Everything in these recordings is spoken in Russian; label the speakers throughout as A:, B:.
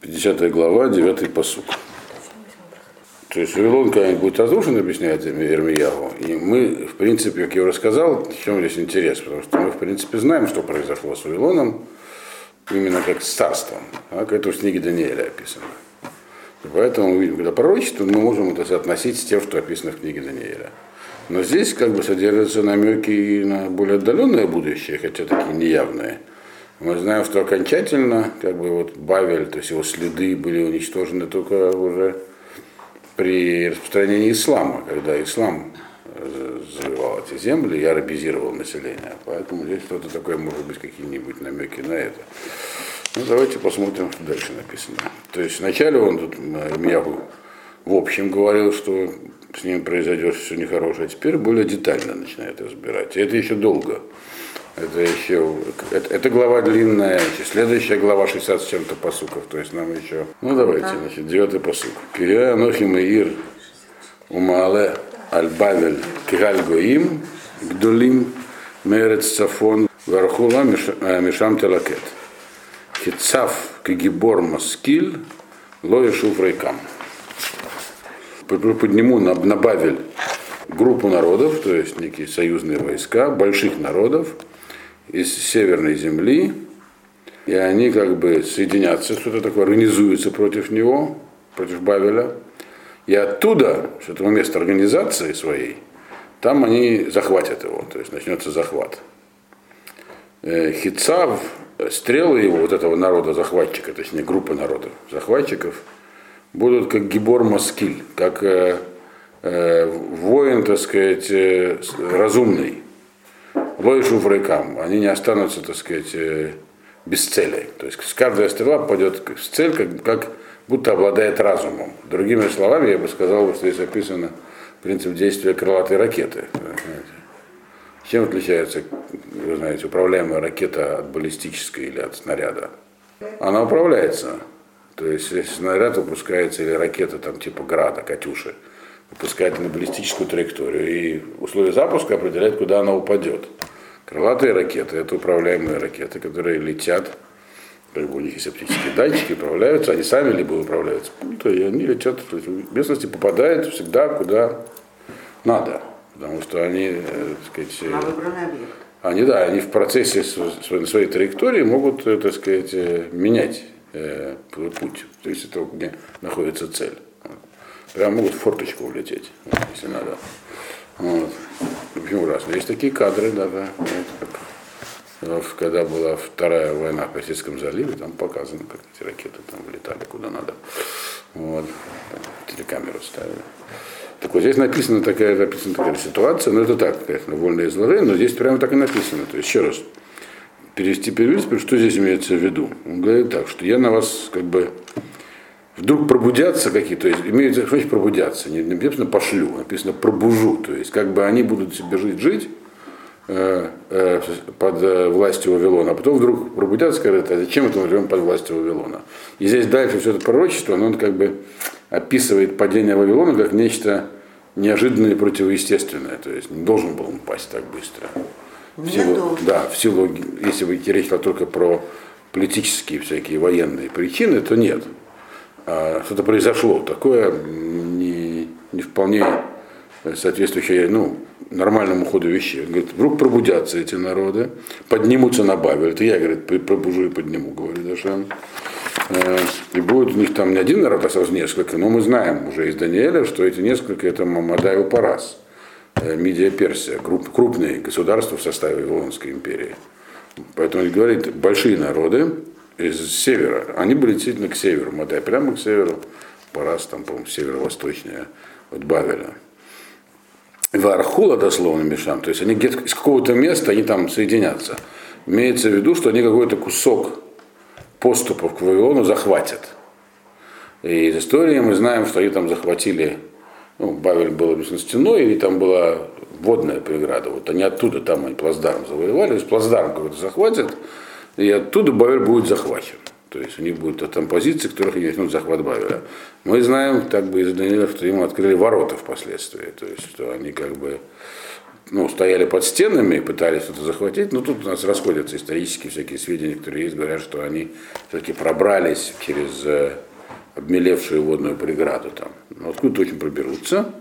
A: 50 глава, 9 посук. То есть Вавилон когда-нибудь будет разрушен, объясняет Ирмиягу. И мы, в принципе, как я уже сказал, в чем здесь интерес, потому что мы, в принципе, знаем, что произошло с Вавилоном, именно как с царством. Так? Это в книге Даниэля описано. И поэтому мы видим, когда пророчество, мы можем это соотносить с тем, что описано в книге Даниэля. Но здесь как бы содержатся намеки и на более отдаленное будущее, хотя такие неявные. Мы знаем, что окончательно, как бы вот Бавель, то есть его следы были уничтожены только уже при распространении ислама, когда ислам завоевал эти земли и арабизировал население. Поэтому здесь что-то такое, может быть, какие-нибудь намеки на это. Ну, давайте посмотрим, что дальше написано. То есть вначале он тут Мьяху в общем говорил, что с ним произойдет все нехорошее, а теперь более детально начинает разбирать. И это еще долго. Это еще, это, это глава длинная, следующая глава 60 с чем-то посуков, то есть нам еще, ну давайте, значит, девятый посук. Кирия Нохим и Ир Умале Аль-Бавель Кигаль Гоим Гдулим Мерец Цафон Вархула Мишам Телакет. Хицав Кигибор Маскиль Лоя Шуфрейкам. Подниму на, на Бавель группу народов, то есть некие союзные войска, больших народов, из северной земли, и они как бы соединятся, что-то такое, организуются против него, против Бавеля, и оттуда, с этого места организации своей, там они захватят его, то есть начнется захват. Хицав, стрелы его, вот этого народа захватчика, точнее группы народов захватчиков, будут как Гибор Маскиль, как э, э, воин, так сказать, э, разумный, Лоишу врыкам, они не останутся, так сказать, без цели. То есть каждая стрела пойдет в цель, как, как будто обладает разумом. Другими словами, я бы сказал, что здесь описано принцип действия крылатой ракеты. Чем отличается, вы знаете, управляемая ракета от баллистической или от снаряда? Она управляется. То есть, если снаряд выпускается, или ракета там типа града, Катюши, выпускает на баллистическую траекторию, и условия запуска определяют, куда она упадет. Крылатые ракеты – это управляемые ракеты, которые летят, как бы у них есть оптические датчики, управляются, они сами либо управляются, то и они летят, то есть в местности попадают всегда куда надо, потому что они, э, так сказать,
B: На выбранный объект.
A: они, да, они в процессе своей, своей траектории могут, э, так сказать, э, менять э, путь, то есть это где находится цель. Прям могут в форточку улететь, если надо. Вот. Почему раз? Есть такие кадры даже. Вот, когда была вторая война в Персидском заливе, там показано, как эти ракеты там вылетали куда надо. Вот. Телекамеру ставили. Так вот здесь написана такая, написана такая ситуация, но это так, конечно, вольное изложение, но здесь прямо так и написано. То есть еще раз, перевести перевести, что здесь имеется в виду. Он говорит так, что я на вас как бы вдруг пробудятся какие-то, то есть имеется, что значит пробудятся, не написано пошлю, написано пробужу, то есть как бы они будут себе жить, жить э, э, под э, властью Вавилона, а потом вдруг пробудятся, скажут, а зачем это мы живем под властью Вавилона? И здесь дальше все это пророчество, оно как бы описывает падение Вавилона как нечто неожиданное и противоестественное, то есть не должен был он пасть так быстро. В
B: Не
A: силу, да, в силу, если бы речь шла только про политические всякие военные причины, то нет. А что-то произошло такое не, не вполне соответствующее ну, нормальному ходу вещей. Он говорит, вдруг пробудятся эти народы, поднимутся на Бавель. Это я, говорит, пробужу и подниму, говорит Дашан. Э, И будет у них там не один народ, а сразу несколько. Но мы знаем уже из Даниэля, что эти несколько это Мамадай и Парас. Э, Мидия Персия, круп- крупные государства в составе Вавилонской империи. Поэтому говорит, большие народы из севера, они были действительно к северу, Мадай прямо к северу, Парас там, по-моему, северо-восточнее от Бавеля. Вархула дословно Мишам, то есть они где-то из какого-то места они там соединятся. Имеется в виду, что они какой-то кусок поступов к Вавилону захватят. И из истории мы знаем, что они там захватили, ну, Бавель был обычно стеной, и там была водная преграда. Вот они оттуда там они плацдарм завоевали, то есть плацдарм какой-то захватят, и оттуда Бавель будет захвачен. То есть у них будут там позиции, которых они начнут захват Бавеля. Мы знаем, так бы из Даниила, что им открыли ворота впоследствии. То есть что они как бы ну, стояли под стенами и пытались что-то захватить, но тут у нас расходятся исторические всякие сведения, которые есть, говорят, что они все-таки пробрались через э, обмелевшую водную преграду там. Ну, откуда точно проберутся.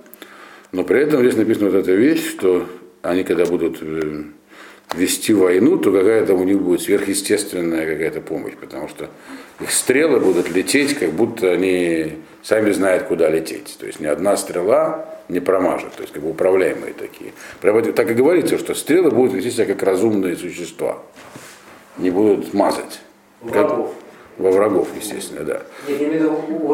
A: Но при этом здесь написана вот эта вещь, что они когда будут э, вести войну, то какая-то у них будет сверхъестественная какая-то помощь, потому что их стрелы будут лететь, как будто они сами знают, куда лететь. То есть ни одна стрела не промажет, то есть как бы управляемые такие. Прямо так и говорится, что стрелы будут вести себя как разумные существа, не будут мазать. Как, во врагов, естественно, да.
B: Нет, я имею в виду у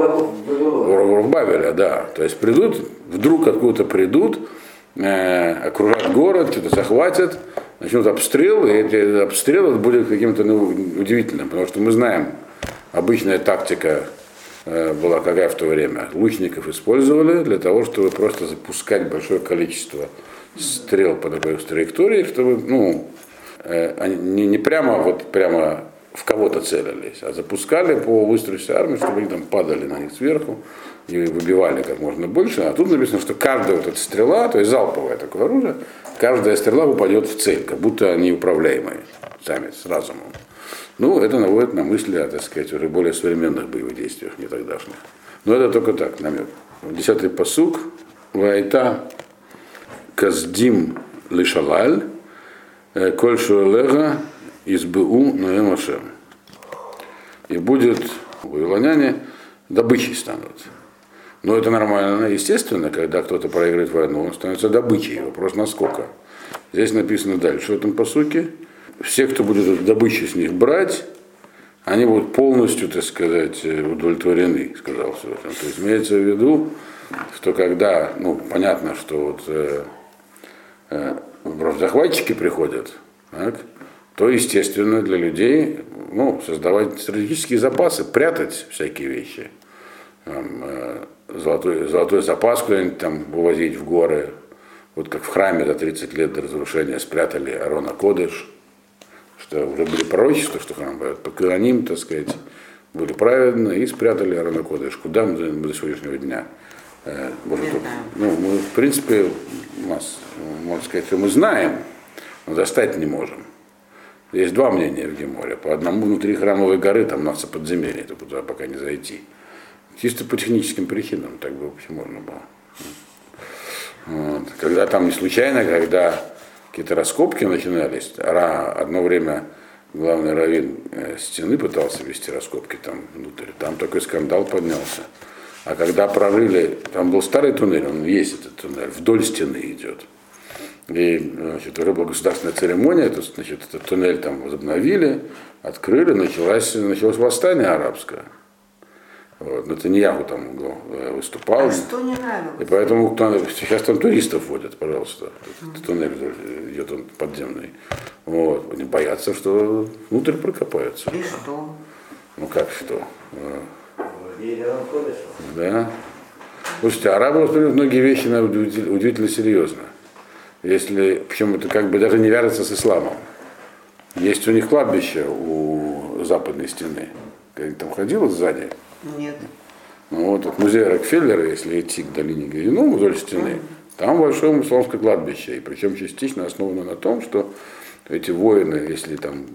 B: врагов
A: Бавеля, да. То есть придут, вдруг откуда-то придут, окружат город, что-то захватят, начнут обстрел, и эти обстрелы будут каким-то ну, удивительным, потому что мы знаем, обычная тактика э, была какая в то время. Лучников использовали для того, чтобы просто запускать большое количество стрел по такой траектории, чтобы, ну, э, не, не прямо вот прямо в кого-то целились, а запускали по выстроившейся армии, чтобы они там падали на них сверху и выбивали как можно больше. А тут написано, что каждая вот эта стрела, то есть залповое такое оружие, каждая стрела упадет в цель, как будто они управляемые сами, с разумом. Ну, это наводит на мысли о, так сказать, уже более современных боевых действиях, не тогдашних. Но это только так, намек. Десятый посук. Вайта каздим лишалаль, э, коль шуэлега избу Ноэмашем. И будет вавилоняне добычей станут. Но это нормально, естественно, когда кто-то проигрывает войну, он становится добычей. Вопрос насколько. Здесь написано дальше в этом посуке. Все, кто будет добычу с них брать, они будут полностью, так сказать, удовлетворены, сказал Всевышний. То есть имеется в виду, что когда, ну, понятно, что вот э, э, захватчики приходят, так, то, естественно, для людей ну, создавать стратегические запасы, прятать всякие вещи. Там, э, золотой, золотой запас куда-нибудь там вывозить в горы. Вот как в храме за 30 лет до разрушения спрятали Арона Кодыш, что уже были пророчества, что храм будет по Каноним, так сказать, были праведны и спрятали Арона Кодыш. Куда мы до сегодняшнего дня? Э, может, ну, мы, в принципе, у нас, можно сказать, что мы знаем, но достать не можем. Есть два мнения в Геморе. По одному внутри храмовой горы там нас подземелье, это туда пока не зайти. Чисто по техническим причинам так бы вообще можно было. Вот. Когда там не случайно, когда какие-то раскопки начинались, одно время главный раввин э, стены пытался вести раскопки там внутрь, там такой скандал поднялся. А когда прорыли, там был старый туннель, он есть этот туннель, вдоль стены идет. И значит, уже была государственная церемония, то, значит, этот туннель там возобновили, открыли, началось, началось восстание арабское. Вот, Натаньяху там э, выступал.
C: А что не нравилось?
A: И поэтому сейчас там туристов водят, пожалуйста. Этот туннель идет он подземный. Вот. Они боятся, что внутрь прокопаются.
C: И что?
A: Ну как что? Да. Слушайте, арабы воспринимают многие вещи удивительно серьезно если, причем это как бы даже не вяжется с исламом. Есть у них кладбище у западной стены. Ты там ходила сзади?
C: Нет.
A: Ну, вот от музея Рокфеллера, если идти к долине Гайну вдоль стены, там большое мусульманское кладбище. И причем частично основано на том, что эти воины, если там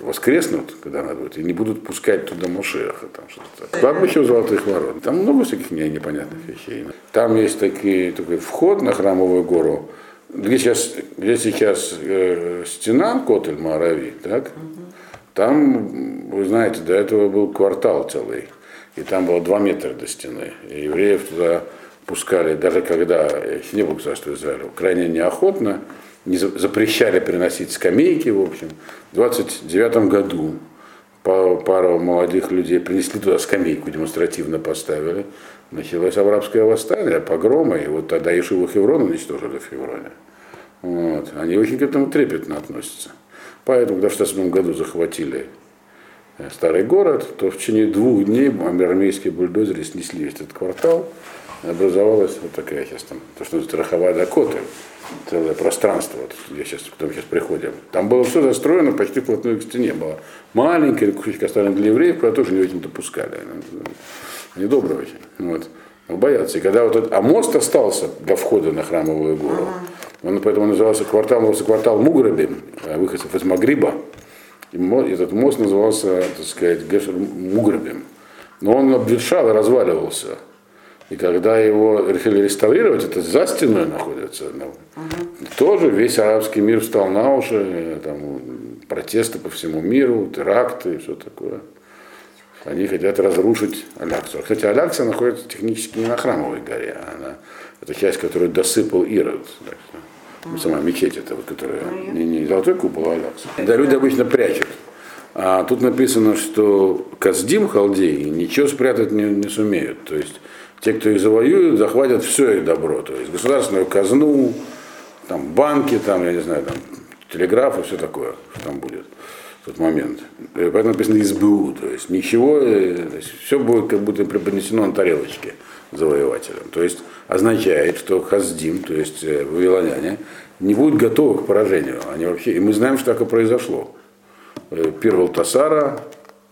A: воскреснут, когда надо будет, и не будут пускать туда Мошеха. Там что-то. Кладбище у Золотых Ворот. Там много всяких непонятных вещей. Там есть такие, такой вход на Храмовую гору, где сейчас, где сейчас э, стена Котель Марави, так? Там, вы знаете, до этого был квартал целый, и там было два метра до стены. И евреев туда пускали, даже когда еще не было государства Израиля, крайне неохотно, не запрещали приносить скамейки, в общем. В 29 году пару молодых людей принесли туда скамейку, демонстративно поставили. Началось арабское восстание, погромы, и вот тогда Ишиву Хеврон уничтожили в Хевроне. Вот. Они очень к этому трепетно относятся. Поэтому, когда в 1967 году захватили э, старый город, то в течение двух дней армейские бульдозеры снесли весь этот квартал, образовалась вот такая сейчас там, то, что называется Рахова Дакота, целое пространство, вот, где сейчас, куда мы сейчас приходим. Там было все застроено почти вплотную к стене. Было маленькая кусочек оставлен для евреев, которые тоже не очень допускали. Они добрые очень. Вот. Боятся. И когда вот этот, а мост остался до входа на храмовую гору, ага. Он поэтому назывался квартал, назывался квартал Муграбим, выходцев из Магриба. И этот мост назывался, так сказать, Гешер Муграбим. Но он обветшал и разваливался. И когда его решили реставрировать, это за стеной находится. Угу. Тоже весь арабский мир встал на уши, там, протесты по всему миру, теракты и все такое. Они хотят разрушить Аляксу. Кстати, Алякса находится технически не на Храмовой горе, а она, это часть, которую досыпал Ирод. Так, Сама мечеть это, вот, которая ну, не, не золотой купол, а Алякса. Да, люди обычно прячут. А тут написано, что Каздим халдеи ничего спрятать не, не сумеют. То есть те, кто их завоюют, захватят все их добро. То есть государственную казну, там банки, там, я не знаю, там телеграф и все такое, что там будет в тот момент. И поэтому написано СБУ, то есть ничего, э, то есть все будет как будто преподнесено на тарелочке завоевателям. То есть означает, что Хаздим, то есть э, вавилоняне, не будут готовы к поражению. Они вообще, и мы знаем, что так и произошло. Э, Первый Тасара,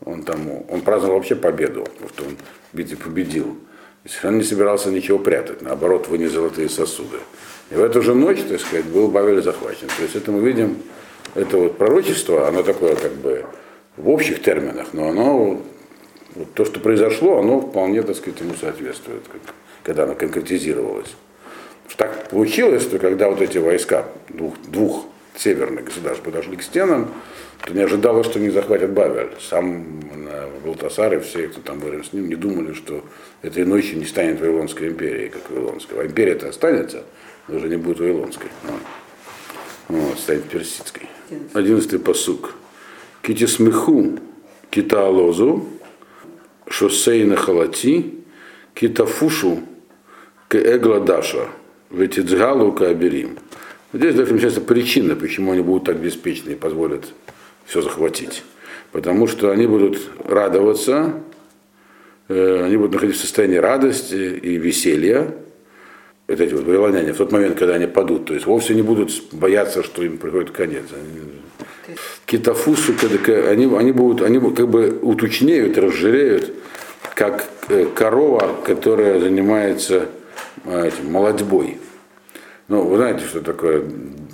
A: он там, он праздновал вообще победу, потому что он победил. Он не собирался ничего прятать, наоборот, вынес золотые сосуды. И в эту же ночь, так сказать, был Бавель захвачен. То есть это мы видим, это вот пророчество, оно такое как бы в общих терминах, но оно, вот то, что произошло, оно вполне, так сказать, ему соответствует, как, когда оно конкретизировалось. Так получилось, что когда вот эти войска двух, двух северных государств подошли к стенам, то не ожидалось, что они захватят Бавель. Сам Балтасар и все, кто там были с ним, не думали, что этой ночью не станет Вавилонской империей, как Вавилонская. А империя-то останется, но уже не будет Вавилонской. Вот, станет персидской. Одиннадцатый посук. Китисмеху китаалозу шосейна халати китафушу кээгладаша ветицгалу кааберим. Здесь даже начинается причина, почему они будут так беспечны и позволят все захватить. Потому что они будут радоваться, э, они будут находиться в состоянии радости и веселья, вот эти вот вавилоняне, в тот момент, когда они падут, то есть вовсе не будут бояться, что им приходит конец. Они, китафусу, они, они будут, они как бы уточнеют, разжиреют, как э, корова, которая занимается э, этим, молодьбой. Ну, вы знаете, что такое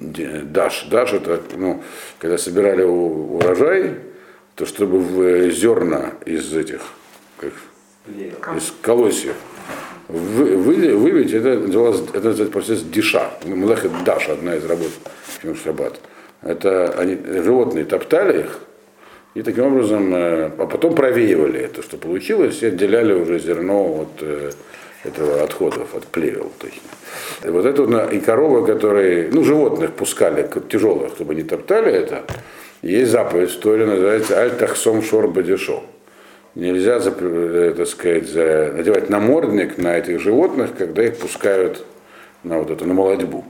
A: даш? Даш это, ну, когда собирали урожай, то чтобы в зерна из этих, как, из колосьев вы, вы, выбить, это называлось, это называется процесс диша. Млехет даш, одна из работ в Шаббат. Это они, животные топтали их, и таким образом, э, а потом провеивали это, что получилось, и отделяли уже зерно от э, этого отходов, от плевел точно. И вот это и коровы, которые, ну, животных пускали, тяжелых, чтобы не топтали это, есть заповедь Торе, называется Аль-Тахсом Шор Бадишо. Нельзя, так сказать, надевать намордник на этих животных, когда их пускают на вот это, на молодьбу.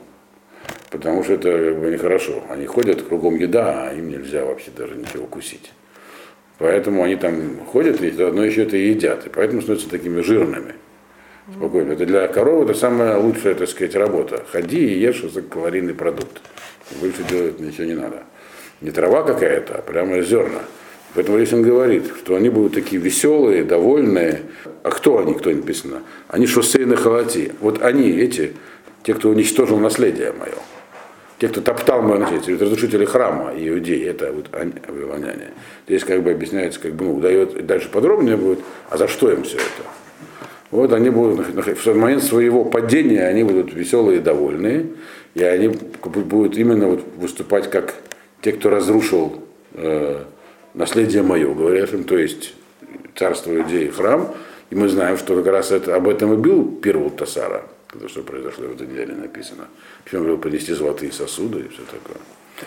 A: Потому что это как бы нехорошо. Они ходят, кругом еда, а им нельзя вообще даже ничего кусить. Поэтому они там ходят и заодно еще это и едят. И поэтому становятся такими жирными. Спокойно. Это для коровы это самая лучшая, так сказать, работа. Ходи и ешь за калорийный продукт. Больше делать ничего не надо. Не трава какая-то, а прямо зерна. Поэтому здесь он говорит, что они будут такие веселые, довольные. А кто они, кто написано? Они шоссейны халати. Вот они, эти, те, кто уничтожил наследие мое. Те, кто топтал мое наследие, разрушители храма иудеи, это вот вавилоняне. Здесь как бы объясняется, как бы, ну, дает, дальше подробнее будет, а за что им все это? Вот они будут, в момент своего падения, они будут веселые и довольные, и они будут именно вот выступать как те, кто разрушил э, наследие мое, говорят им, то есть царство Иудеи, храм, и мы знаем, что как раз это, об этом и был первый Тасара, то, что произошло в этой неделе написано. Причем говорил принести золотые сосуды и все такое.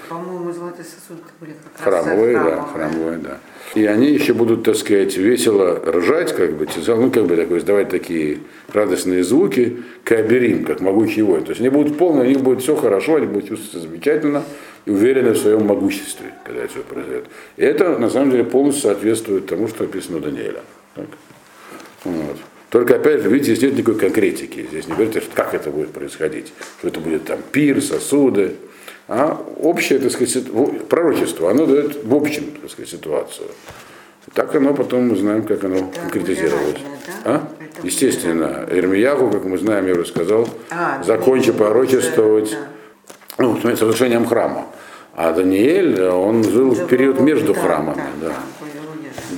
B: По-моему, золотые сосуды были как
A: храмовые, раз да, храмовые, да. И они еще будут, так сказать, весело ржать, как бы, ну, как бы такой, издавать такие радостные звуки, каберим, как могучий вой. То есть они будут полные, у них будет все хорошо, они будут чувствовать замечательно и уверены в своем могуществе, когда это все произойдет. И это, на самом деле, полностью соответствует тому, что написано у Даниэля. Так? Вот. Только опять же, видите, здесь нет никакой конкретики. Здесь не говорится, как это будет происходить. Что это будет там пир, сосуды. А общее, так сказать, пророчество, оно дает в общем, так сказать, ситуацию. Так оно потом мы знаем, как оно это конкретизировалось. Да? А? Это Естественно, Эрмиягу, как мы знаем, я уже сказал, а, закончи пророчествовать, да. ну, с разрушением храма. А Даниэль, он жил в период между
B: Да,
A: храмами.
B: Да,
A: Да,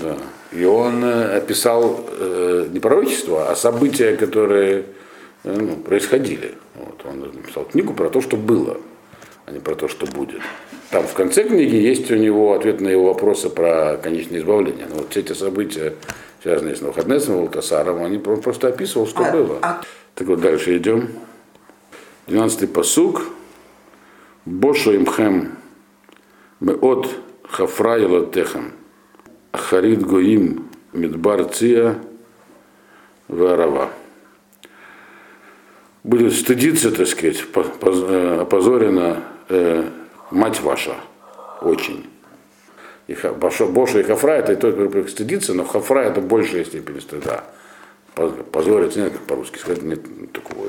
B: да,
A: да. И он э, описал э, не пророчество, а события, которые э, ну, происходили. Вот, он написал книгу про то, что было, а не про то, что будет. Там в конце книги есть у него ответ на его вопросы про конечное избавление. Но вот все эти события, связанные с Навуходнесом и Валтасаром, они он просто описывал, что
B: А-
A: было.
B: а-
A: Так вот, дальше идем. 12-й посуг. Бошо имхем меот хафра елатехем. Харид гоим мидбар ция варава. Будет стыдиться, так сказать, по- поз- э, мать ваша очень. И Боша и Хафра это и тот, который стыдится, но Хафра это большая степень стыда. Поз- Позориться, нет, как по-русски сказать, нет такого.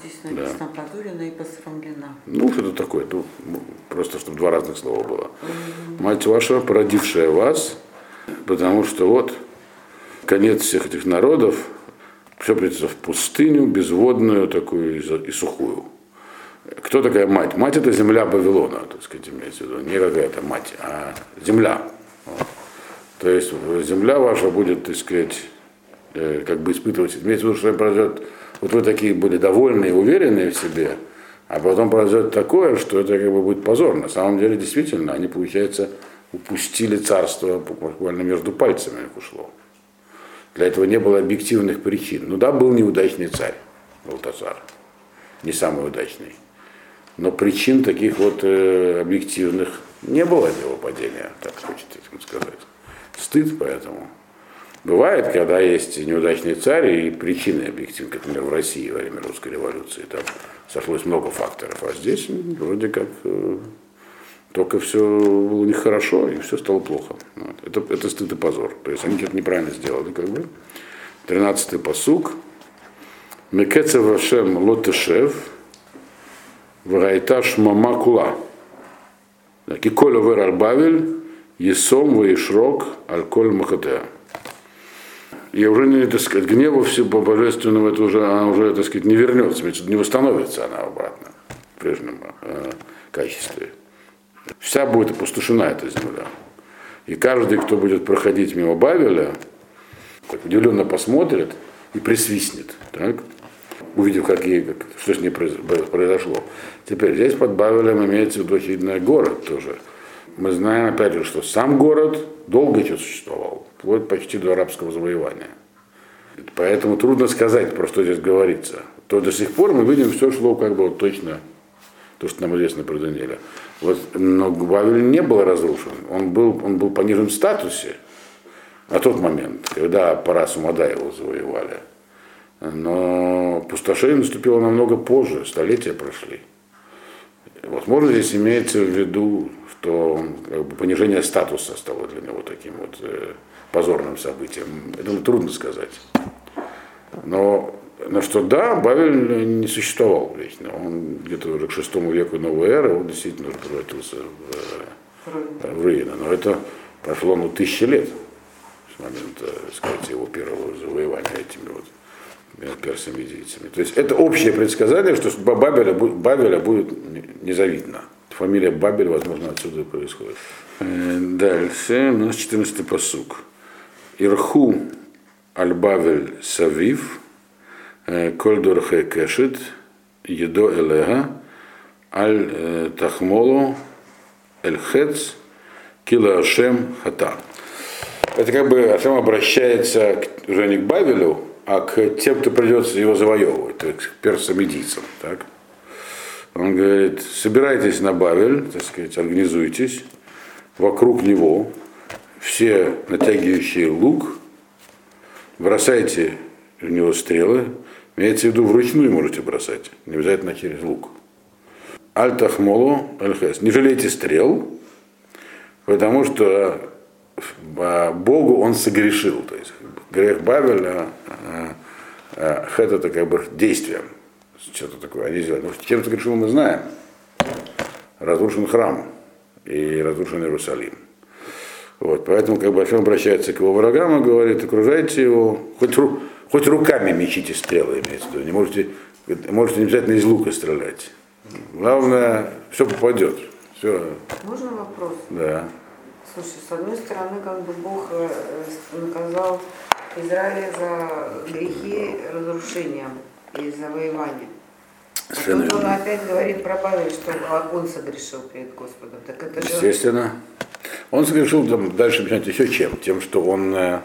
B: Здесь написано подурена и посрамлена.
A: Ну, что-то такое, ну, просто чтобы два разных слова было. Мать ваша, породившая вас, потому что вот конец всех этих народов, все придется в пустыню, безводную такую и сухую. Кто такая мать? Мать это земля Вавилона, так сказать, имеется в виду. Не какая-то мать, а земля. Вот. То есть земля ваша будет, так сказать, э, как бы испытывать, имеется в виду, что произойдет, вот вы такие были довольные, уверенные в себе, а потом произойдет такое, что это как бы будет позор. На самом деле, действительно, они, получается, упустили царство буквально между пальцами их ушло. Для этого не было объективных причин. Ну да, был неудачный царь, Валтасар, не самый удачный. Но причин таких вот э, объективных не было его падения, так хочется сказать. Стыд поэтому. Бывает, когда есть неудачный царь и причины объективные, как, например, в России во время русской революции. Там сошлось много факторов. А здесь вроде как э, только все было нехорошо, и все стало плохо. Вот. Это, это стыд и позор. То есть они что-то неправильно сделали, как бы. Тринадцатый посук. Мекецев Вашем Лотешев, Варайта Шмама Кула. Так, И Коля Вер Арбавель, Есом Ваишрок, Альколь Махатеа. И уже не, так сказать, гнева все божественного, это уже, она уже, так сказать, не вернется, не восстановится она обратно в прежнем э, качестве. Вся будет опустошена эта земля. И каждый, кто будет проходить мимо Бавеля, удивленно посмотрит и присвистнет, так? Увидев, как ей, как, что с ней произ- произошло. Теперь здесь под Бавелем имеется в виду очевидно город тоже. Мы знаем, опять же, что сам город долго еще существовал, вплоть почти до арабского завоевания. Поэтому трудно сказать, про что здесь говорится. То до сих пор мы видим, все шло как бы вот точно, то, что нам известно про Даниэля. Вот, но Бавель не был разрушен, он был, он был понижен в статусе на тот момент, когда Парас Умада его завоевали. Но пустошение наступило намного позже, столетия прошли. Вот, можно здесь имеется в виду, что как бы, понижение статуса стало для него таким вот э, позорным событием. Это трудно сказать. Но, но что да, Бавель не существовал вечно. Он где-то уже к шестому веку новой эры, он действительно уже превратился в, в руины. Но это прошло ну, тысячи лет с момента, так сказать, его первого завоевания этими вот персами-медийцами. То есть это общее предсказание, что судьба Бабеля, Бабеля будет незавидна. Фамилия Бабель, возможно, отсюда и происходит. Э, Дальше, у нас 14 посук. Ирху аль-Бавель Савив, э, Кольдорхе Кешет, Едо Элега, Аль Тахмолу, Эль-Хец, Кила Ашем Хата. Это как бы Ашем обращается к- уже не к Бавелю, а к тем, кто придется его завоевывать, то есть к персам-медийцам. Так? Он говорит, собирайтесь на Бавель, так сказать, организуйтесь, вокруг него, все натягивающие лук, бросайте в него стрелы, имеется в виду вручную можете бросать, не обязательно через лук. Аль-Тахмолу, не жалейте стрел, потому что Богу он согрешил. То есть грех Бавеля, а, а, хет это как бы действие. Что-то такое они сделали. Ну, чем согрешил мы знаем. Разрушен храм и разрушен Иерусалим. Вот, поэтому как бы Ашем обращается к его врагам и говорит, окружайте его, хоть, ру- хоть руками мечите стрелы, имеется в виду. Не можете, можете не обязательно из лука стрелять. Главное, все попадет. Все,
B: Можно вопрос?
A: да.
B: Слушай, с одной стороны, как бы Бог э, э, наказал Израиля за грехи разрушением и завоеванием. А тут он опять говорит про Павел, что он согрешил перед Господом. Так это же
A: Естественно. Он согрешил там, дальше объяснять еще чем. Тем, что он э,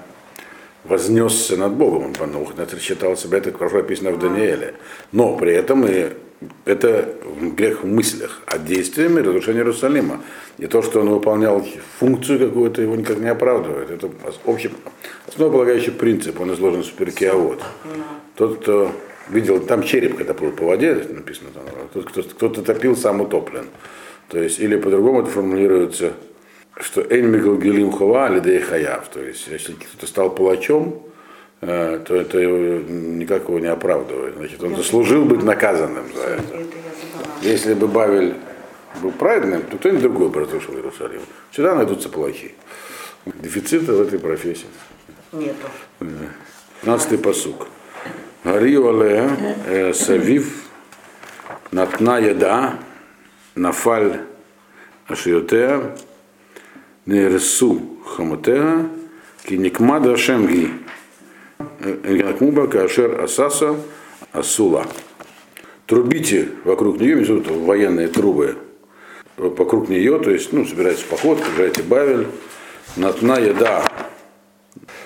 A: вознесся над Богом. Он Банухнатр считал себя, это хорошо описано в Данииле. Но при этом и это грех в мыслях, а действиями разрушение Иерусалима. И то, что он выполнял функцию какую-то, его никак не оправдывает. Это общий, основополагающий принцип, он изложен в перке вот. Тот, кто видел, там череп, когда плыл по воде, написано там, тот, кто, кто-то топил, сам утоплен. То есть, или по-другому это формулируется, что Эйнмигл Гелим Хова Лидей Хаяв. То есть, если кто-то стал палачом, э, то это его, никак его не оправдывает. Значит, он заслужил быть наказанным за это. Если бы Бавель был праведным, то кто-нибудь другой бы разрушил Иерусалим. Всегда найдутся палачи. Дефицита в этой профессии.
B: Нету.
A: 15 посук. Гарию але э, савив натна яда нафаль ашиотеа нерсу хамотеа ки никмада шемги Накмуба кашер асаса асула. Трубите вокруг нее, виду военные трубы, вокруг нее, то есть, ну, собирается поход, приезжайте Бавель, натна еда.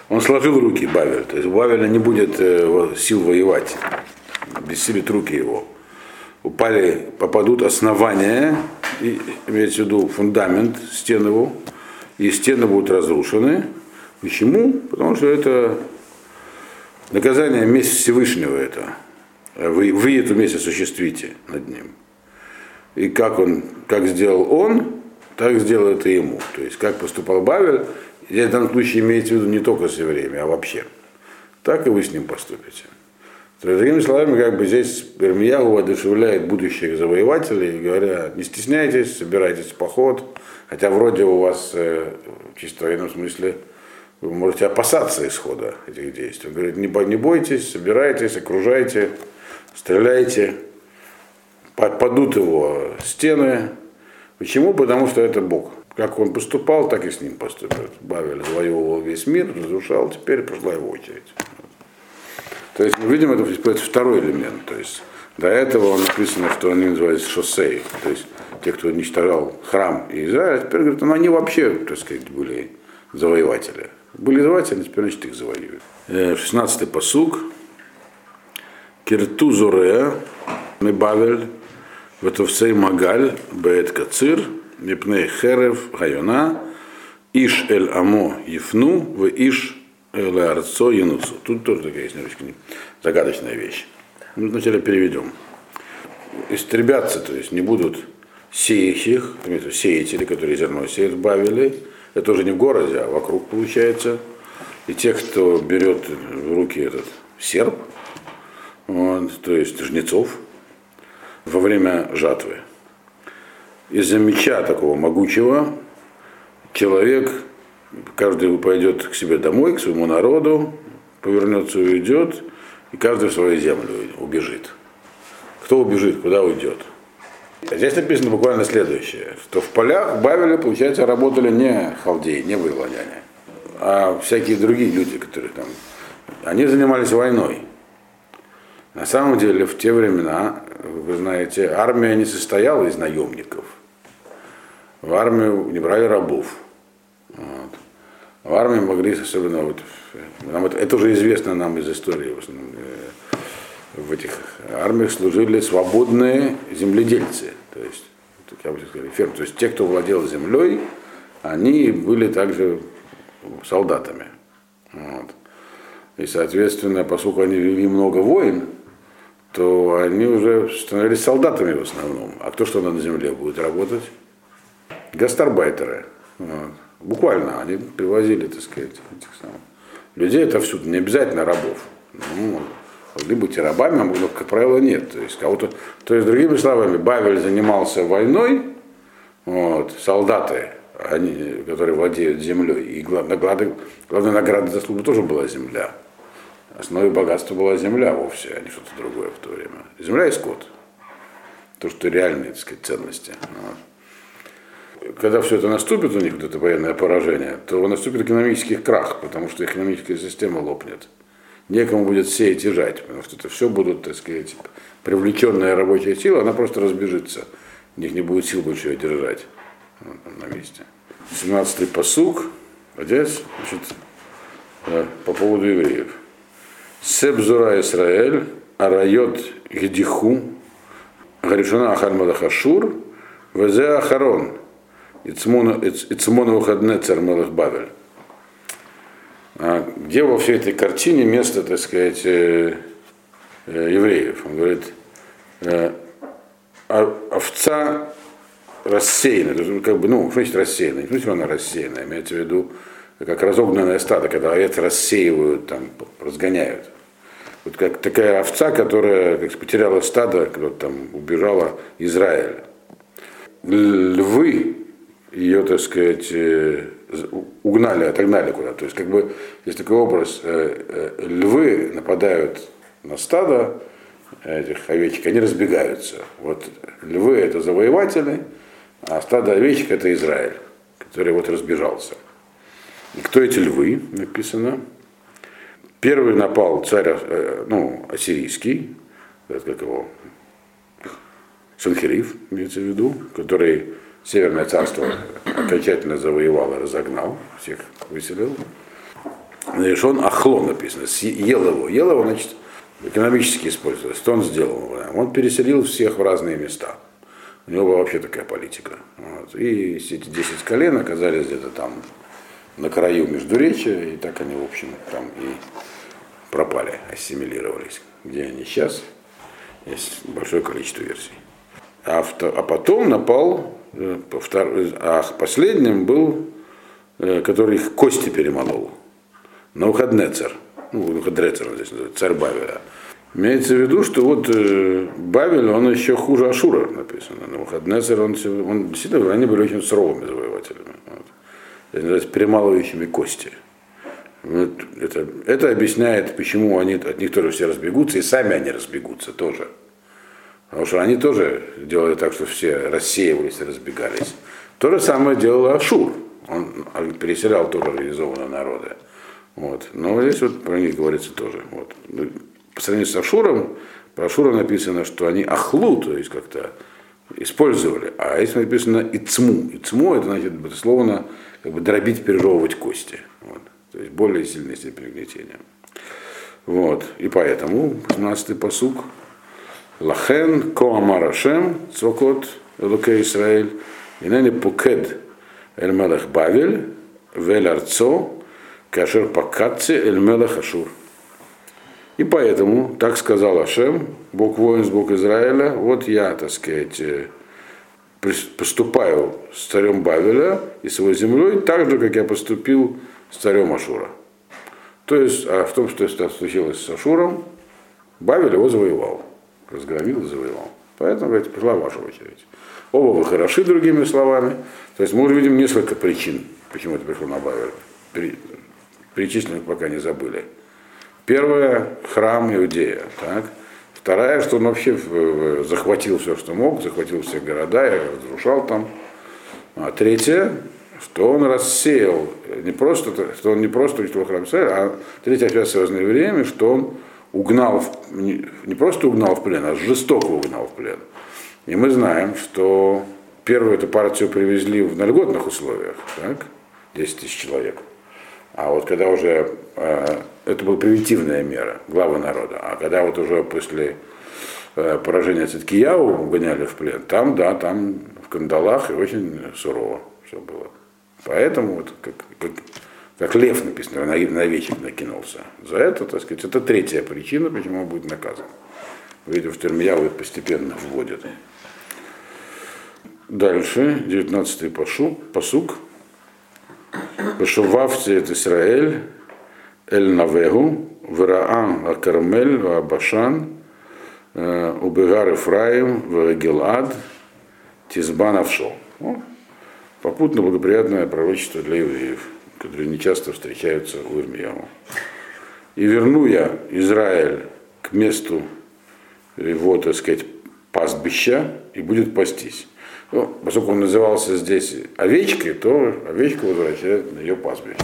A: Он сложил руки Бавель, то есть у Бавеля не будет э, сил воевать, бессилит руки его. Упали, попадут основания, и, имеется в виду фундамент, стены его, и стены будут разрушены. Почему? Потому что это наказание месть Всевышнего это. Вы, вы эту месть осуществите над ним. И как он, как сделал он, так сделает и ему. То есть как поступал Бавель, и в данном случае имеется в виду не только с евреями, а вообще. Так и вы с ним поступите. Другими словами, как бы здесь Ирмияу воодушевляет будущих завоевателей, говоря, не стесняйтесь, собирайтесь в поход, хотя вроде у вас э, чисто в военном смысле вы можете опасаться исхода этих действий. Он говорит, не, бо- не бойтесь, собирайтесь, окружайте, стреляйте, падут его стены. Почему? Потому что это Бог. Как он поступал, так и с ним поступит. Бавель завоевывал весь мир, разрушал, теперь пришла его очередь. То есть мы видим, это второй элемент. То есть до этого он написано, что они называются шоссе. То есть те, кто уничтожал храм и Израиль, теперь говорят, ну они вообще, так сказать, были завоеватели. Были завоеватели, теперь значит их завоюют. 16-й посуг. Кирту Зуре, Мебавель, Ветовсей Магаль, Беет Кацир, Мипней Херев, Хайона, Иш Эль Амо Ефну, В Иш Эль Арцо Януцу. Тут тоже такая есть загадочная вещь. Ну, вначале переведем. Истребятся, то есть не будут сеющих, сеятели, которые зерно сеют в Бавеле. Это уже не в городе, а вокруг получается. И те, кто берет в руки этот серп, вот, то есть жнецов, во время жатвы. Из-за меча такого могучего человек, каждый пойдет к себе домой, к своему народу, повернется и уйдет, и каждый в свою землю убежит. Кто убежит, куда уйдет? А Здесь написано буквально следующее, что в полях Бавеля, получается, работали не халдеи, не вавилоняне, а всякие другие люди, которые там, они занимались войной. На самом деле, в те времена, вы знаете, армия не состояла из наемников. В армию не брали рабов. Вот. В армии могли, особенно вот, нам это, это уже известно нам из истории, в, основном, в этих армиях служили свободные земледельцы, то есть, как я бы сказал, ферм. То есть те, кто владел землей, они были также солдатами. Вот. И, соответственно, поскольку они вели много войн, то они уже становились солдатами в основном. А кто что на земле будет работать? Гастарбайтеры. Вот. Буквально они привозили, так сказать, этих самых людей отовсюду, не обязательно рабов. Ну, могли быть и рабами, а но, как правило, нет. То есть, кого-то, то есть, другими словами, Бавель занимался войной, вот, солдаты, они, которые владеют землей, и главная, главная награда за службу тоже была земля. Основой богатства была земля вовсе, а не что-то другое в то время. Земля и скот. то, что реальные, так сказать, ценности. Вот. Когда все это наступит у них, вот это военное поражение, то наступит экономический крах, потому что экономическая система лопнет. Некому будет сеять и жать, потому что это все будут, так сказать, привлеченная рабочая сила, она просто разбежится. У них не будет сил больше ее держать вот, на месте. 17-й посуг, значит, э, по поводу евреев. Себзура Исраэль, Арайот Гедиху, Гаришуна Ахар Малахашур, Везе Ахарон, Ицмона Ухаднецер Малах Бавель. А где во всей этой картине место, так сказать, э, э, евреев? Он говорит, овца рассеянная, то есть, как бы, ну, что значит рассеянная? Значит, она рассеянная, имеется в виду, как разогнанное стадо, когда овец рассеивают, там, разгоняют. Вот как такая овца, которая как, потеряла стадо, когда там убежала Израиль. Львы ее, так сказать, э, угнали, отогнали куда-то. То есть, как бы, есть такой образ, э, э, львы нападают на стадо этих овечек, они разбегаются. Вот львы это завоеватели, а стадо овечек это Израиль, который вот разбежался. И кто эти львы, написано. Первый напал царь, э, ну, ассирийский, как его, Санхериф, имеется в виду, который Северное царство окончательно завоевал и разогнал, всех выселил. Значит, он Ахло написано, ел его. Ел его, значит, экономически использовалось. Что он сделал? Он переселил всех в разные места. У него была вообще такая политика. Вот. И эти 10 колен оказались где-то там на краю Междуречия, и так они, в общем, там и пропали, ассимилировались. Где они сейчас, есть большое количество версий. А, а потом напал, а последним был, э, который их кости перемолол, Наухаднецер. Ну, Наухадрецер он здесь называется, царь Бавеля. Имеется в виду, что вот э, Бавель, он еще хуже Ашура написано. Навуходнецер, он, он действительно, они были очень суровыми завоевателями. Вот. Это называется перемалывающими кости. Вот это, это объясняет, почему они, от них тоже все разбегутся, и сами они разбегутся тоже. Потому что они тоже делали так, что все рассеивались и разбегались. То же самое делал Ашур. Он переселял тоже организованные народы. Вот. Но здесь вот про них говорится тоже. Вот. Ну, по сравнению с Ашуром, про Ашура написано, что они ахлу, то есть как-то использовали, а здесь написано ицму. Ицму это значит, безусловно, как бы дробить, пережевывать кости. Вот. То есть более сильная степень гнетения. Вот. И поэтому 17-й посук. Лахен коамар Ашем цвокот элуке Исраэль. Инени пукед эль мелех Бавель вель арцо кашер пакатце эль мелех Ашур. И поэтому, так сказал Ашем, Бог воин, Бог Израиля, вот я, так сказать, э, поступаю с царем Бавеля и с его землей так же, как я поступил с царем Ашура. То есть, а в том, что случилось с Ашуром, Бавель его завоевал, разгромил и завоевал. Поэтому, говорит, пришла ваша очередь. Оба вы хороши, другими словами. То есть мы уже видим несколько причин, почему это пришло на Бавель. Перечисленных пока не забыли. Первое – храм Иудея. Так? Вторая, что он вообще захватил все, что мог, захватил все города и разрушал там. А третье, что он рассеял, не просто, что он не просто уничтожил храм Израиля, а третье опять связанное время, что он угнал, не, просто угнал в плен, а жестоко угнал в плен. И мы знаем, что первую эту партию привезли в льготных условиях, так? 10 тысяч человек. А вот когда уже, э, это была превентивная мера, главы народа, а когда вот уже после э, поражения Циткияу гоняли в плен, там, да, там в кандалах и очень сурово все было. Поэтому вот как, как, как лев написано, на, на вечер накинулся. За это, так сказать, это третья причина, почему он будет наказан. Видите, в Термияу постепенно вводят. Дальше, 19-й посук. Вешувавте это Израиль, Эль Навегу, Вераам Акармель, Абашан, Убегар Ифраим, Вегелад, Тизбан Авшо. Попутно благоприятное пророчество для евреев, которые не часто встречаются у Ирмияу. И верну я Израиль к месту его, так сказать, пастбища и будет пастись. Ну, поскольку он назывался здесь овечкой, то овечку возвращают на ее пастбище,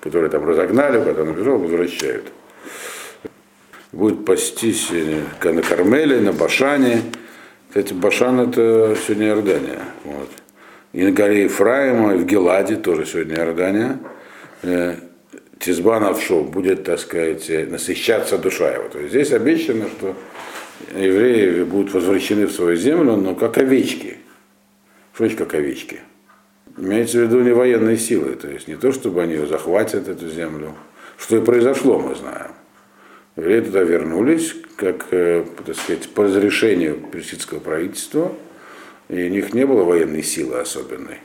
A: которые там разогнали, когда он убежал, возвращают. Будет пастись на Кармеле, на Башане. Кстати, Башан это сегодня Иордания. И на горе Ефраима, и в Геладе тоже сегодня Иордания. Э, Тизбан Авшо будет, так сказать, насыщаться душа его. То есть здесь обещано, что евреи будут возвращены в свою землю, но как овечки. Что значит как овечки? Имеется в виду не военные силы, то есть не то, чтобы они захватят эту землю. Что и произошло, мы знаем. Евреи туда вернулись, как, э, так сказать, по разрешению персидского правительства, и у них не было военной силы особенной.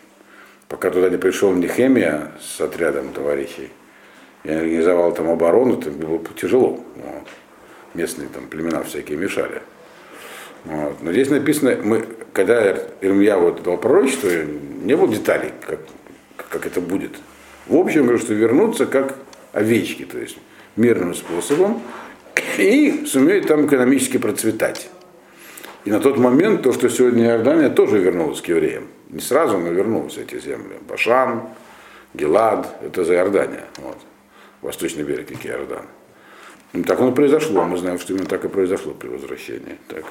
A: Пока туда не пришел Нехемия с отрядом товарищей, и организовал там оборону, это было тяжело. Вот. Местные там племена всякие мешали. Вот. Но здесь написано, мы, когда Ирмья вот дал пророчество, не было деталей, как, как это будет. В общем, говорю, что вернуться как овечки, то есть мирным способом, и сумеют там экономически процветать. И на тот момент то, что сегодня Иордания тоже вернулась к евреям. Не сразу, но вернулась эти земли. Башан, Гелад, это за Иордания. Вот. Восточный берег реки Иордан. И так оно произошло. Мы знаем, что именно так и произошло при возвращении. Так.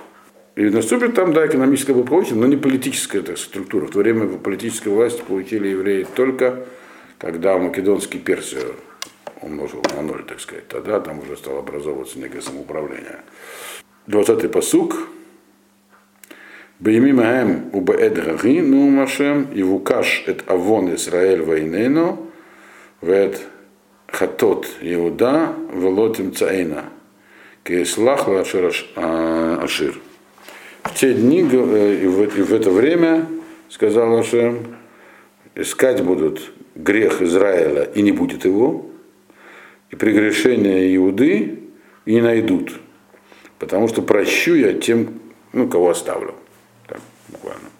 A: И наступит там, да, экономическое благополучие, но не политическая так, структура. В то время политической власть получили евреи только, когда Македонский Персию умножил на ноль, так сказать. Тогда там уже стало образовываться некое самоуправление. 20-й посук. Бейми маем убаэд гаги ну машем и вукаш эт авон Исраэль войнену вет хатот Иуда велотим цаэна кеслах лашир ашир. В те дни и в это время, сказал Ашем, искать будут грех Израиля и не будет его, и прегрешения Иуды и не найдут, потому что прощу я тем, ну, кого оставлю. Буквально.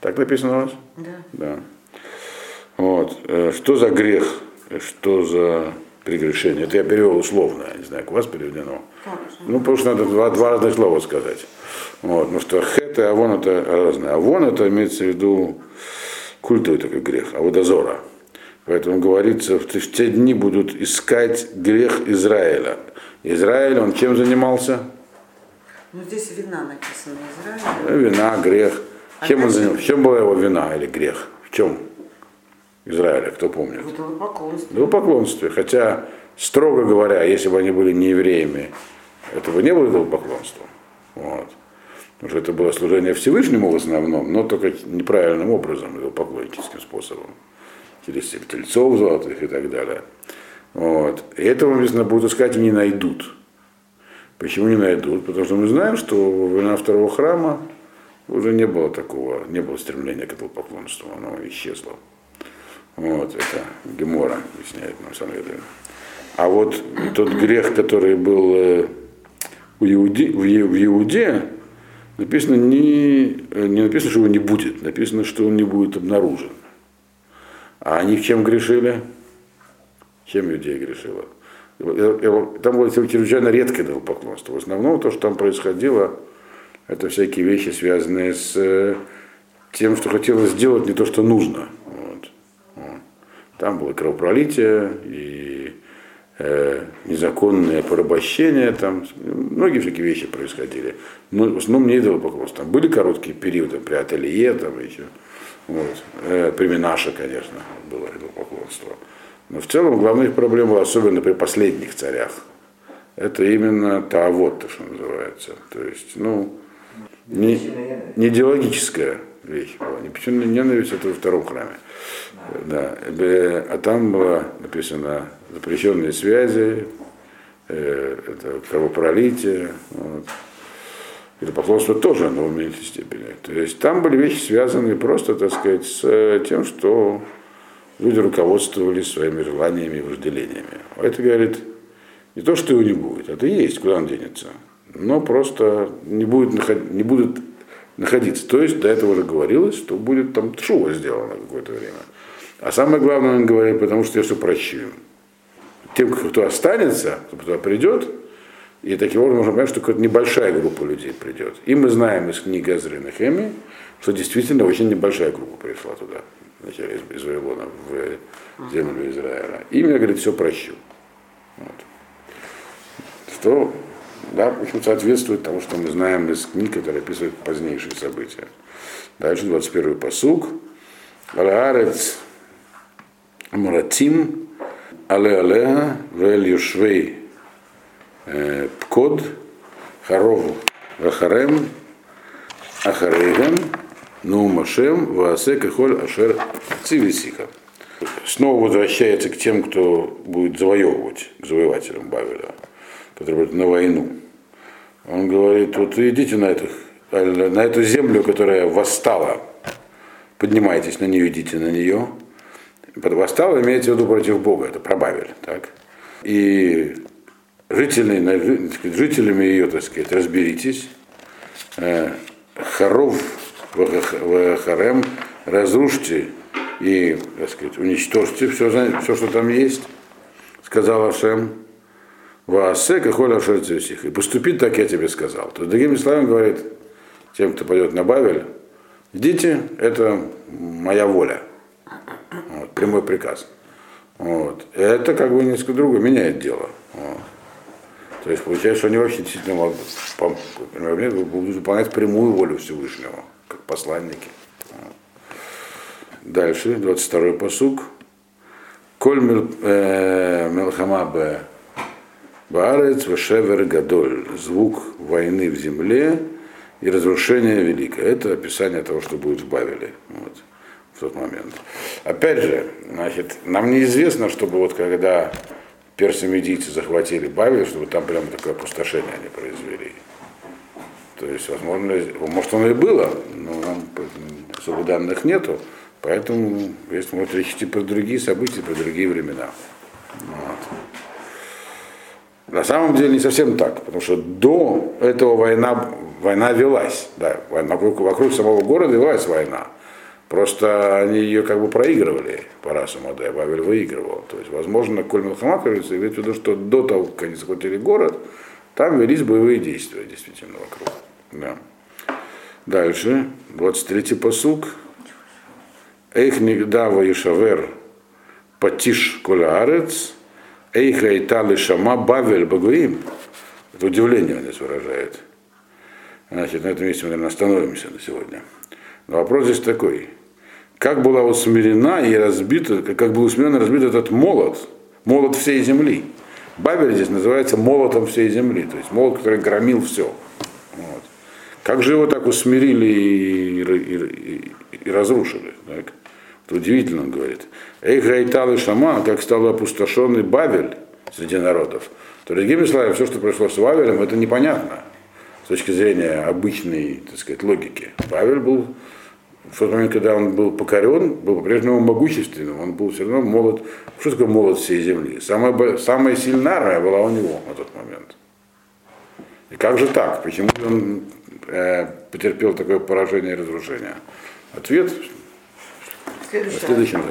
A: Так написано у вас?
B: Да.
A: Да. Вот. Э, что за грех, что за прегрешение? Это я перевел условно, я не знаю, как у вас переведено. Ну, потому что надо два, два разных слова сказать. Вот. Потому что хет и авон это разное. Авон это имеется в виду культовый такой грех, а водозора. Поэтому говорится, в те дни будут искать грех Израиля. Израиль, он чем занимался?
B: Ну здесь вина написано Израиль.
A: Вина, грех. Чем он занимался? В чем была его вина или грех? В чем? Израиля, кто помнит?
B: В идолопоклонстве.
A: Идолопоклонстве. Хотя, строго говоря, если бы они были не евреями, это бы не было идолопоклонством. Вот. Потому что это было служение Всевышнему в основном, но только неправильным образом, идолопоклонническим способом через тельцов золотых и так далее. Вот. И этого, написано, будут искать и не найдут. Почему не найдут? Потому что мы знаем, что во времена второго храма уже не было такого, не было стремления к этому поклонству, оно исчезло. Вот, это Гемора объясняет нам Сангедрин. А вот тот грех, который был э, у Иуде, в Иуде, написано не, не написано, что его не будет, написано, что он не будет обнаружен. А они в чем грешили? Чем иудея грешила? Там было чрезвычайно редкое идолопоклонство. В основном то, что там происходило, это всякие вещи, связанные с э, тем, что хотелось сделать не то, что нужно. Вот. Там было кровопролитие и э, незаконное порабощение, там многие всякие вещи происходили. Но в основном не идолопоклонство. Там были короткие периоды при ателье, там еще. Вот. Э, при Минаше, конечно, было поклонство. Но в целом главных проблем, особенно при последних царях, это именно та вот, то, что называется. То есть, ну, не, не идеологическая вещь была. Причинная ненависть, это во втором храме. Да. А там было написано запрещенные связи, э, это кровопролитие. Вот идолопоклонство тоже оно в меньшей степени. То есть там были вещи, связанные просто, так сказать, с э, тем, что люди руководствовались своими желаниями и вожделениями. А это говорит, не то, что его не будет, это и есть, куда он денется, но просто не, будет, не будут находиться. То есть до этого уже говорилось, что будет там шува сделано какое-то время. А самое главное, он говорит, потому что я все прощу. Тем, кто останется, кто придет, И таким образом можно понять, что какая-то небольшая группа людей придет. И мы знаем из книги Азры Нахеми, что действительно очень небольшая группа пришла туда, из, из Вавилона в землю Израиля. И мне говорит, все прощу. Вот. Что, да, в общем, соответствует тому, что мы знаем из книг, которые описывают позднейшие события. Дальше 21-й посуг. Алаарец Муратим Але Алеа Вель Юшвей э, Пкод Харов Вахарем Ахарейгем Ну Машем Ваасе Кахоль Ашер Цивисиха. Снова возвращается к тем, кто будет завоевывать, к завоевателям Бавеля, которые будут на войну. Он говорит, вот идите на, эту, на эту землю, которая восстала, поднимайтесь на нее, идите на нее. Восстала имеется в виду против Бога, это про Бавель. Так? И жители, жителями ее, так сказать, разберитесь. Харов в Харем, разрушьте и, так сказать, уничтожьте все, все, что там есть, сказал Ашем. Ваасе кахоля ашерцевсих. И поступить так я тебе сказал. То есть, другими словами, говорит тем, кто пойдет на Бавель, идите, это моя воля. Вот, прямой приказ. Вот. Это как бы несколько другое меняет дело. Вот. То есть получается, что они вообще действительно могут, будут выполнять прямую волю Всевышнего, как посланники. Дальше, 22-й посуг. Коль Мелхама Б. Баарец Вашевер Гадоль. Звук войны в земле и разрушение великое. Это описание того, что будет в Бавеле. Вот, в тот момент. Опять же, значит, нам неизвестно, чтобы вот когда персы-медийцы захватили Бавель, чтобы там прямо такое опустошение они произвели. То есть, возможно, может оно и было, но нам особо данных нету. Поэтому есть может речь про другие события, про другие времена. Вот. На самом деле не совсем так, потому что до этого война, война велась. Да, вокруг, вокруг самого города велась война. Просто они ее как бы проигрывали по расуму, да, Бавель выигрывал. То есть, возможно, Коль Милхамак имеет в виду, что до того, как они захватили город, там велись боевые действия действительно вокруг. Да. Дальше, 23-й посуг. Эйх нигдава ишавер патиш коля арец, эйх лейтали шама бавель багуим. Это удивление он здесь выражает. Значит, на этом месте мы, наверное, остановимся на сегодня. Но вопрос здесь такой. Как была усмирена и разбита, как был усмирен и разбит этот молот, молот всей земли. Бавель здесь называется молотом всей земли, то есть молот, который громил все. Вот. Как же его так усмирили и, и, и, и разрушили? Так? Это удивительно, он говорит. Эй, Гайтал и Шама, как стал опустошенный Бавель среди народов. То, другими словами, все, что произошло с Вавелем, это непонятно с точки зрения обычной, так сказать, логики. Павел был в тот момент, когда он был покорен, был по-прежнему могущественным, он был все равно молод. Что такое молод всей земли? Самая, самая сильная армия была у него на тот момент. И как же так? Почему он э, потерпел такое поражение и разрушение? Ответ 我听的出来